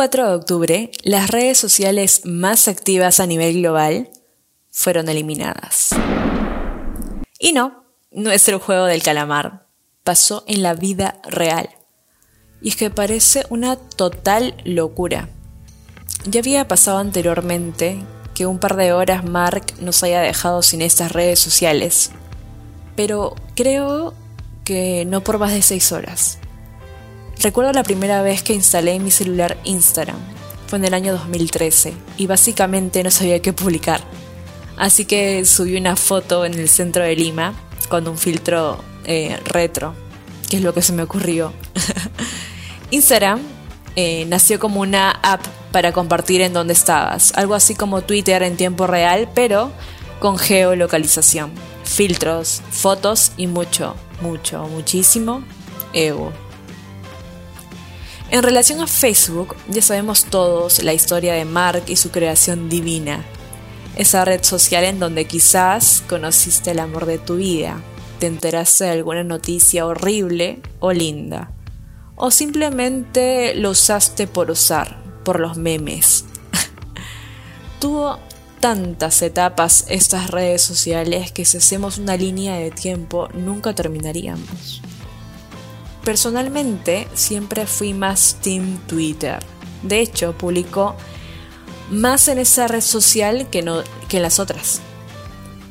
4 de octubre, las redes sociales más activas a nivel global fueron eliminadas. Y no, no es el juego del calamar, pasó en la vida real. Y es que parece una total locura. Ya había pasado anteriormente que un par de horas Mark nos haya dejado sin estas redes sociales, pero creo que no por más de 6 horas. Recuerdo la primera vez que instalé mi celular Instagram. Fue en el año 2013 y básicamente no sabía qué publicar. Así que subí una foto en el centro de Lima con un filtro eh, retro, que es lo que se me ocurrió. Instagram eh, nació como una app para compartir en donde estabas, algo así como Twitter en tiempo real, pero con geolocalización, filtros, fotos y mucho, mucho, muchísimo ego. En relación a Facebook, ya sabemos todos la historia de Mark y su creación divina. Esa red social en donde quizás conociste el amor de tu vida, te enteraste de alguna noticia horrible o linda. O simplemente lo usaste por usar, por los memes. Tuvo tantas etapas estas redes sociales que si hacemos una línea de tiempo nunca terminaríamos. Personalmente siempre fui más Team Twitter. De hecho, publicó más en esa red social que, no, que en las otras.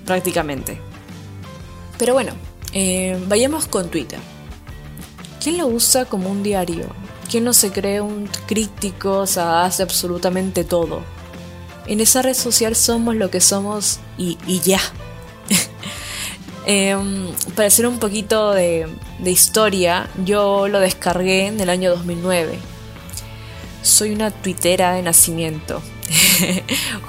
Prácticamente. Pero bueno, eh, vayamos con Twitter. ¿Quién lo usa como un diario? ¿Quién no se cree un crítico? O sea, hace absolutamente todo. En esa red social somos lo que somos y ya. Em, para hacer un poquito de, historia, yo lo descargué en el año 2009. Soy una tuitera de nacimiento.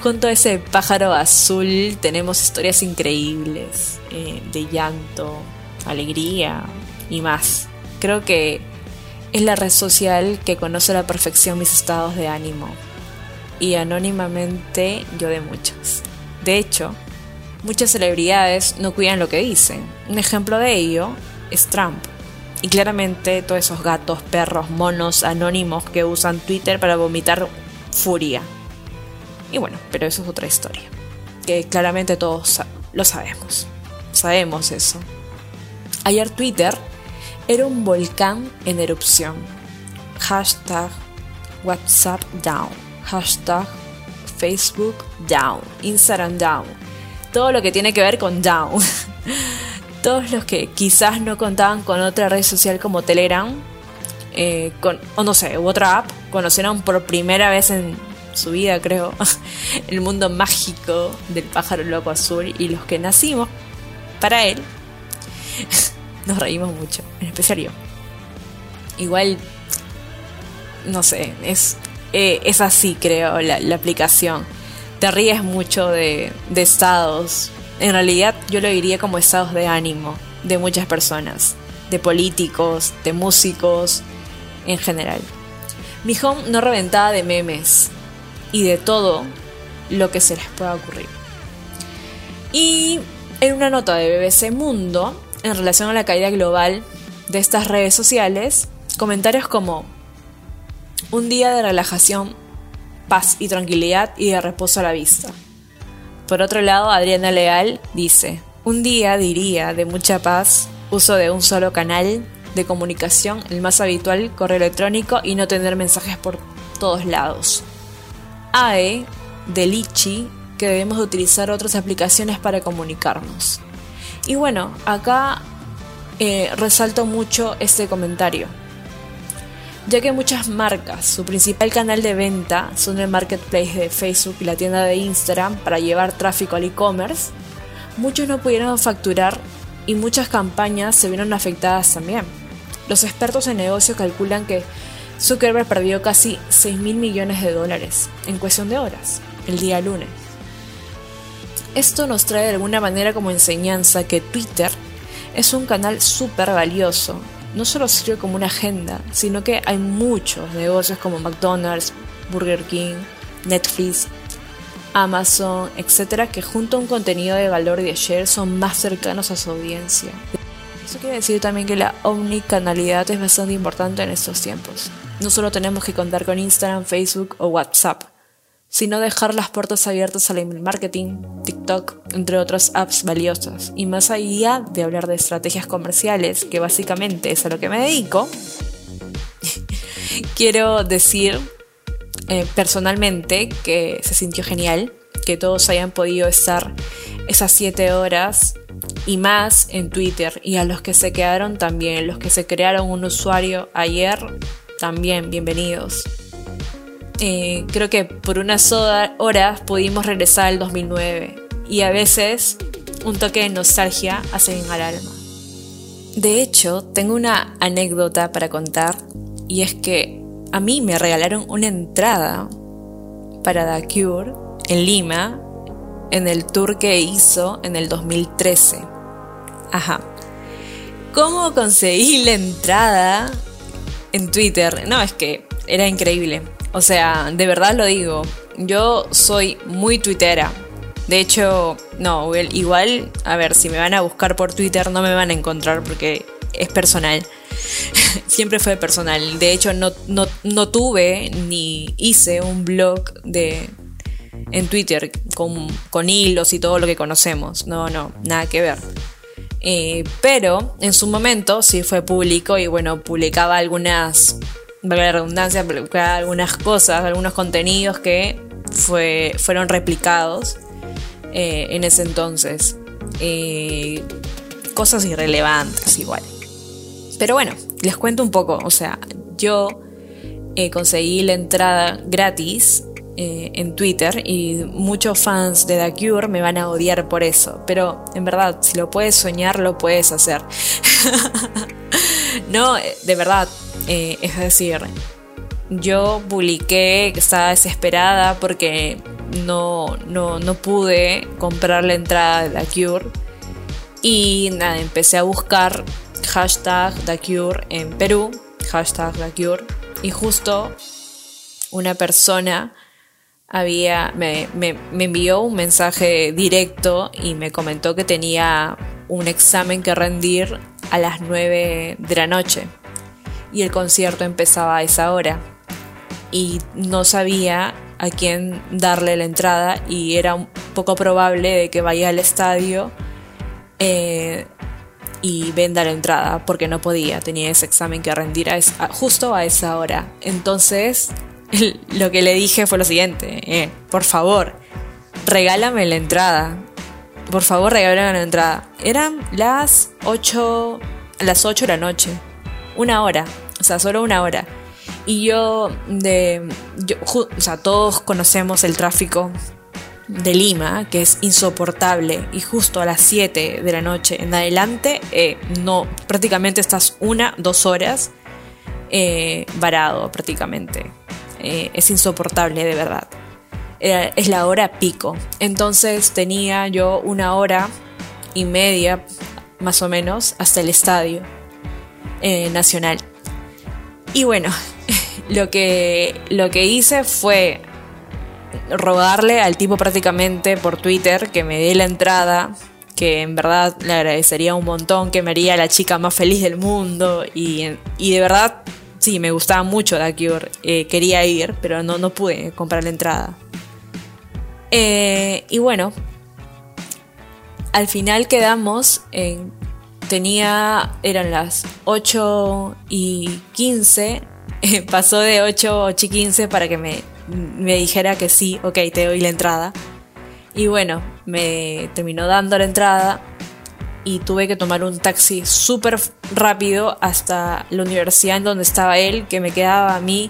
Junto a ese pájaro azul tenemos historias increíbles eh, de llanto, alegría y más. Creo que es la red social que conoce a la perfección mis estados de ánimo y anónimamente yo de muchos. De hecho, muchas celebridades no cuidan lo que dicen. Un ejemplo de ello es Trump. Y claramente todos esos gatos, perros, monos anónimos que usan Twitter para vomitar furia. Y bueno, pero eso es otra historia. Que claramente todos lo sabemos. Sabemos eso. Ayer Twitter era un volcán en erupción. Hashtag WhatsApp down. Hashtag Facebook down. Instagram down todo lo que tiene que ver con Down. Todos los que quizás no contaban con otra red social como Telegram, eh, con, o no sé, u otra app, conocieron por primera vez en su vida, creo, el mundo mágico del pájaro loco azul y los que nacimos para él, nos reímos mucho, en especial yo. Igual, no sé, es, eh, es así, creo, la, la aplicación te ríes mucho de, estados. En realidad yo lo diría como estados de ánimo de muchas personas, de políticos, de músicos, en general. Mi home no reventaba de memes y de todo lo que se les pueda ocurrir. Y en una nota de BBC Mundo, en relación a la caída global de estas redes sociales, comentarios como un día de relajación paz y tranquilidad y de reposo a la vista. Por otro lado, Adriana Leal dice, un día diría de mucha paz, uso de un solo canal de comunicación, el más habitual, correo electrónico y no tener mensajes por todos lados. AE de Lichi, que debemos utilizar otras aplicaciones para comunicarnos. Y bueno, acá eh, resalto mucho este comentario ya que muchas marcas, su principal canal de venta son el marketplace de Facebook y la tienda de Instagram para llevar tráfico al e-commerce, muchos no pudieron facturar y muchas campañas se vieron afectadas también. Los expertos en negocio calculan que Zuckerberg perdió casi 6 mil millones de dólares en cuestión de horas, el día lunes. Esto nos trae de alguna manera como enseñanza que Twitter es un canal súper valioso no solo sirve como una agenda, sino que hay muchos negocios como McDonald's, Burger King, Netflix, Amazon, etcétera, que junto a un contenido de valor de ayer son más cercanos a su audiencia. Eso quiere decir también que la omnicanalidad es bastante importante en estos tiempos. no solo tenemos que contar con Instagram, Facebook o WhatsApp, sino dejar las puertas abiertas al email marketing, TikTok, entre otras apps valiosas. Y más allá de hablar de estrategias comerciales, que básicamente es a lo que me dedico, quiero decir eh, personalmente que se sintió genial, que todos hayan podido estar esas 7 horas y más en Twitter y a los que se quedaron también, los que se crearon un usuario ayer, también bienvenidos. Eh, creo que por unas horas pudimos regresar al 2009 y a veces un toque de nostalgia hace bien al alma. De hecho, tengo una anécdota para contar y es que a mí me regalaron una entrada para The Cure en Lima en el tour que hizo en el 2013. Ajá. ¿Cómo conseguí la entrada en Twitter? No, es que era increíble. O sea, de verdad lo digo. Yo soy muy twittera. De hecho, no, igual, a ver, si me van a buscar por Twitter no me van a encontrar porque es personal. Siempre fue personal. De hecho, no, no, tuve ni hice un blog de, en Twitter con, con, hilos y todo lo que conocemos. No, no, nada que ver. Eh, pero en su momento sí fue público y bueno, publicaba algunas la redundancia, algunas cosas, algunos contenidos que fue, fueron replicados eh, en ese entonces. Eh, cosas irrelevantes igual. Pero bueno, les cuento un poco. O sea, yo eh, conseguí la entrada gratis en Twitter y muchos fans de The Cure me van a odiar por eso. Pero en verdad, si lo puedes soñar, lo puedes hacer. no, de verdad, eh, es decir, yo publiqué que estaba desesperada porque no, no, no pude comprar la entrada de The Cure. Y nada, empecé a buscar hashtag The Cure en Perú, hashtag The Cure. Y justo una persona había, me, me, me, envió un mensaje directo y me comentó que tenía un examen que rendir a las 9 de la noche y el concierto empezaba a esa hora. Y no sabía a quién darle la entrada y era un poco probable de que vaya al estadio eh, y venda la entrada porque no podía, tenía ese examen que rendir justo a esa hora. Entonces lo que le dije fue lo siguiente, eh, por favor, regálame la entrada. Por favor, regálame la entrada. Eran las 8, las 8 de la noche una hora, o sea, solo una hora. Y yo, de, o sea, todos conocemos el tráfico de Lima, que es insoportable, y justo a las 7 de la noche en adelante, eh, no, prácticamente estás una, dos horas eh, varado, prácticamente. Eh, es insoportable, de verdad. es la hora pico. Entonces tenía yo una hora y media, más o menos, hasta el estadio. Eh, nacional. Y bueno, lo que, lo que hice fue rogarle al tipo prácticamente por Twitter que me dé la entrada, que en verdad le agradecería un montón, que me haría la chica más feliz del mundo y, de verdad, sí, me gustaba mucho The eh, quería ir, pero no, no pude comprar la entrada. Eh, y bueno, al final quedamos en tenía, eran las 8 y 15, pasó de 8, 8 y 15 para que me, me dijera que sí, ok, te doy la entrada. Y bueno, me terminó dando la entrada y tuve que tomar un taxi súper rápido hasta la universidad en donde estaba él, que me quedaba a mí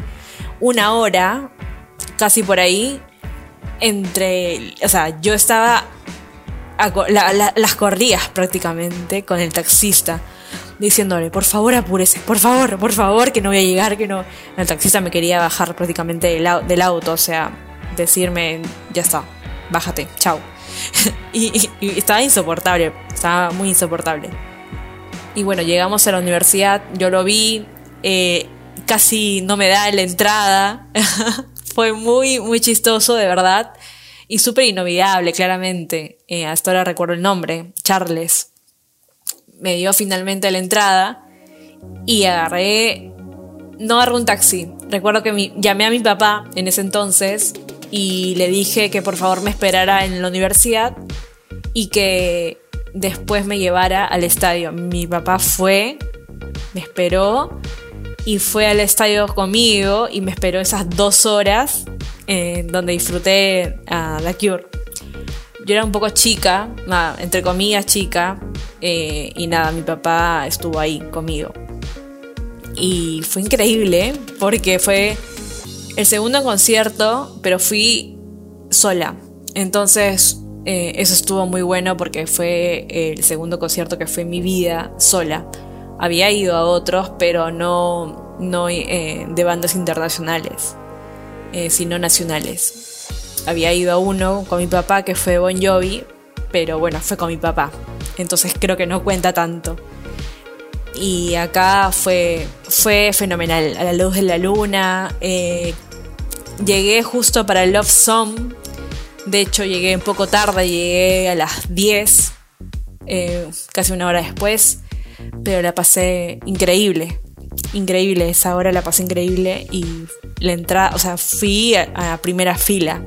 una hora, casi por ahí, entre, o sea, yo estaba las corrías prácticamente con el taxista, diciéndole, por favor apúrese, por favor, por favor, que no voy a llegar, que no... El taxista me quería bajar prácticamente del, auto, o sea, decirme, ya está, bájate, chao. y, estaba insoportable, estaba muy insoportable. Y bueno, llegamos a la universidad, yo lo vi, eh, casi no me da la entrada. Fue muy, muy chistoso, de verdad y súper inolvidable, claramente. Eh, hasta ahora recuerdo el nombre, Charles. Me dio finalmente la entrada y agarré no agarré un taxi. Recuerdo que llamé a mi papá en ese entonces y le dije que por favor me esperara en la universidad y que después me llevara al estadio. Mi papá fue, me esperó y fue al estadio conmigo y me esperó esas dos horas eh, donde disfruté a The Cure. Yo era un poco chica, entre comillas chica, eh, y nada, mi papá estuvo ahí conmigo. Y fue increíble porque fue el segundo concierto, pero fui sola. Entonces, eh, eso estuvo muy bueno porque fue el segundo concierto que fue en mi vida sola. Había ido a otros, pero no, no eh, de bandas internacionales, eh, sino nacionales. Había ido a uno con mi papá que fue Bon Jovi, pero bueno, fue con mi papá. Entonces creo que no cuenta tanto. Y acá fue, fue fenomenal. A la luz de la luna. llegué justo para el Love Song de hecho, llegué un poco tarde, llegué a las 10, eh, casi una hora después, pero la pasé increíble. Increíble, esa hora la pasé increíble y la entrada, o sea, fui a, primera fila.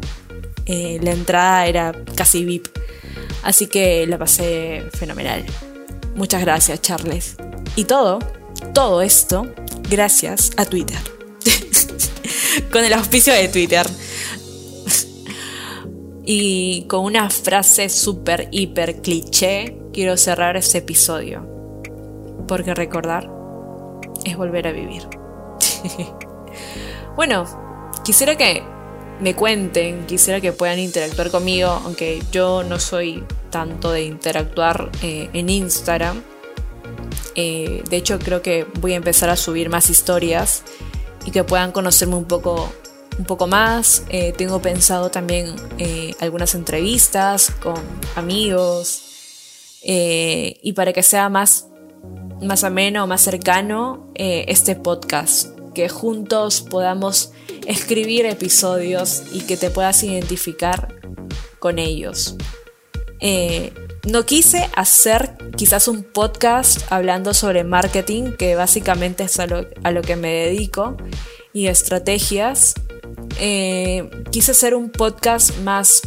Eh, la entrada era casi VIP. Así que la pasé fenomenal. Muchas gracias, Charles. Y todo, todo esto, gracias a Twitter. Con el auspicio de Twitter. Y con una frase súper, hiper cliché, quiero cerrar este episodio. Porque recordar es volver a vivir. bueno, quisiera que me cuenten, quisiera que puedan interactuar conmigo, aunque yo no soy tanto de interactuar eh, en Instagram. Eh, de hecho, creo que voy a empezar a subir más historias y que puedan conocerme un poco un poco más. Eh, tengo pensado también algunas entrevistas con amigos y para que sea más, más ameno, más cercano este podcast, que juntos podamos escribir episodios y que te puedas identificar con ellos. no quise hacer quizás un podcast hablando sobre marketing, que básicamente es a lo, a lo que me dedico, y estrategias, eh, quise hacer un podcast más,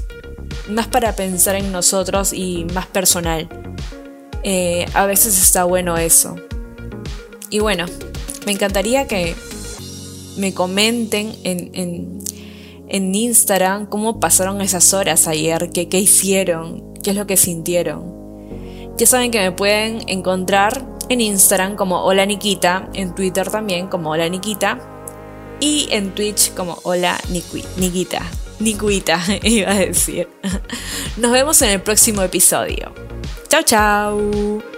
más para pensar en nosotros y más personal. Eh, a veces está bueno eso. Y bueno, me encantaría que me comenten en, en, Instagram cómo pasaron esas horas ayer, qué, qué hicieron, qué es lo que sintieron. Ya saben que me pueden encontrar en Instagram como Hola Nikita, en Twitter también como Hola Nikita y en Twitch como Hola Nikita. Nikuita, iba a decir. Nos vemos en el próximo episodio. Chao, chao.